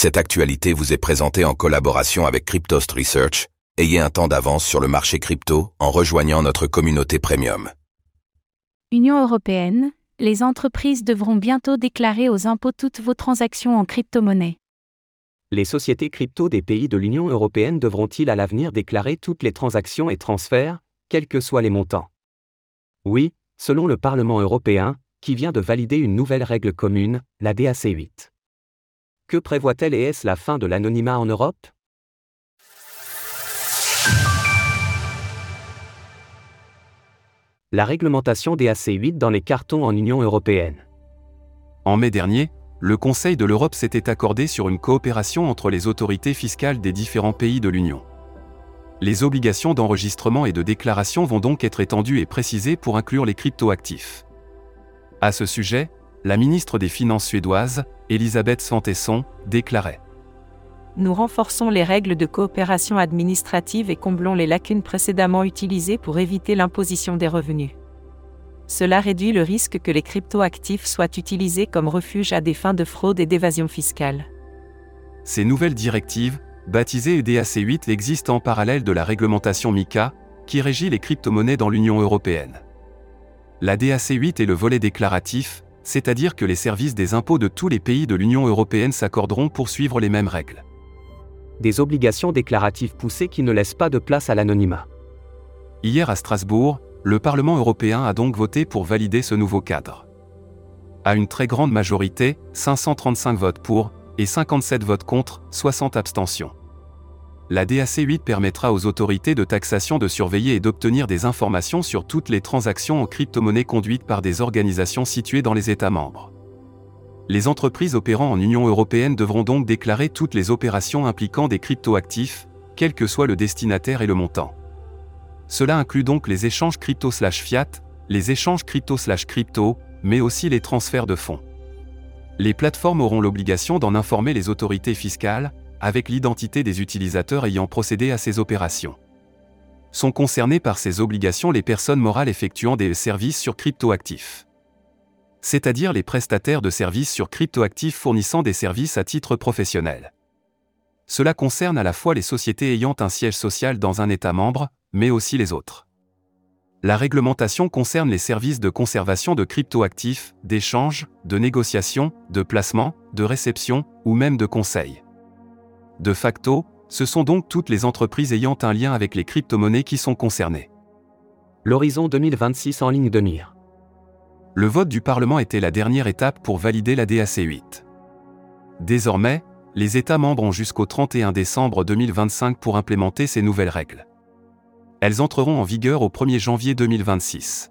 Cette actualité vous est présentée en collaboration avec Cryptost Research. Ayez un temps d'avance sur le marché crypto en rejoignant notre communauté premium. Union européenne, les entreprises devront bientôt déclarer aux impôts toutes vos transactions en crypto-monnaie. Les sociétés crypto des pays de l'Union européenne devront-ils à l'avenir déclarer toutes les transactions et transferts, quels que soient les montants? Oui, selon le Parlement européen, qui vient de valider une nouvelle règle commune, la DAC 8. Que prévoit-elle et est-ce la fin de l'anonymat en Europe? La réglementation DAC 8 dans les cartons en Union européenne. En mai dernier, le Conseil de l'Europe s'était accordé sur une coopération entre les autorités fiscales des différents pays de l'Union. Les obligations d'enregistrement et de déclaration vont donc être étendues et précisées pour inclure les cryptoactifs. À ce sujet, la ministre des Finances suédoise, Elisabeth Svantesson, déclarait Nous renforçons les règles de coopération administrative et comblons les lacunes précédemment utilisées pour éviter l'imposition des revenus. Cela réduit le risque que les cryptoactifs soient utilisés comme refuge à des fins de fraude et d'évasion fiscale. Ces nouvelles directives, baptisées EDAC 8, existent en parallèle de la réglementation MICA, qui régit les crypto-monnaies dans l'Union européenne. La DAC 8 est le volet déclaratif, c'est-à-dire que les services des impôts de tous les pays de l'Union européenne s'accorderont pour suivre les mêmes règles. Des obligations déclaratives poussées qui ne laissent pas de place à l'anonymat. Hier à Strasbourg, le Parlement européen a donc voté pour valider ce nouveau cadre. À une très grande majorité, 535 votes pour, et 57 votes contre, 60 abstentions. La DAC 8 permettra aux autorités de taxation de surveiller et d'obtenir des informations sur toutes les transactions en crypto-monnaie conduites par des organisations situées dans les États membres. Les entreprises opérant en Union européenne devront donc déclarer toutes les opérations impliquant des cryptoactifs, quel que soit le destinataire et le montant. Cela inclut donc les échanges crypto/fiat, les échanges crypto/crypto, mais aussi les transferts de fonds. Les plateformes auront l'obligation d'en informer les autorités fiscales, avec l'identité des utilisateurs ayant procédé à ces opérations. Sont concernées par ces obligations les personnes morales effectuant des services sur cryptoactifs. C'est-à-dire les prestataires de services sur cryptoactifs fournissant des services à titre professionnel. Cela concerne à la fois les sociétés ayant un siège social dans un État membre, mais aussi les autres. La réglementation concerne les services de conservation de cryptoactifs, d'échange, de négociation, de placement, de réception ou même de conseil. De facto, ce sont donc toutes les entreprises ayant un lien avec les crypto-monnaies qui sont concernées. L'horizon 2026 en ligne de mire. Le vote du Parlement était la dernière étape pour valider la DAC 8. Désormais, les États membres ont jusqu'au 31 décembre 2025 pour implémenter ces nouvelles règles. Elles entreront en vigueur au 1er janvier 2026.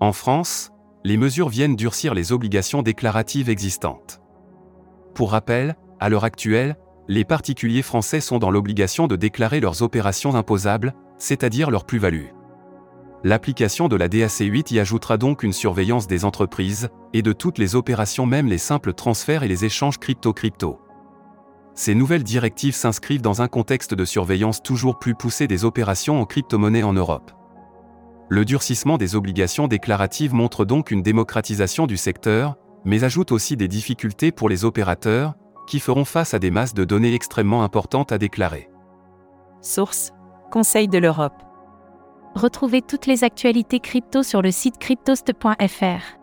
En France, les mesures viennent durcir les obligations déclaratives existantes. Pour rappel, à l'heure actuelle, les particuliers français sont dans l'obligation de déclarer leurs opérations imposables, c'est-à-dire leur plus-value. L'application de la DAC 8 y ajoutera donc une surveillance des entreprises, et de toutes les opérations même les simples transferts et les échanges crypto-crypto. Ces nouvelles directives s'inscrivent dans un contexte de surveillance toujours plus poussé des opérations en crypto-monnaie en Europe. Le durcissement des obligations déclaratives montre donc une démocratisation du secteur, mais ajoute aussi des difficultés pour les opérateurs, qui feront face à des masses de données extrêmement importantes à déclarer. Source Conseil de l'Europe. Retrouvez toutes les actualités crypto sur le site cryptost.fr.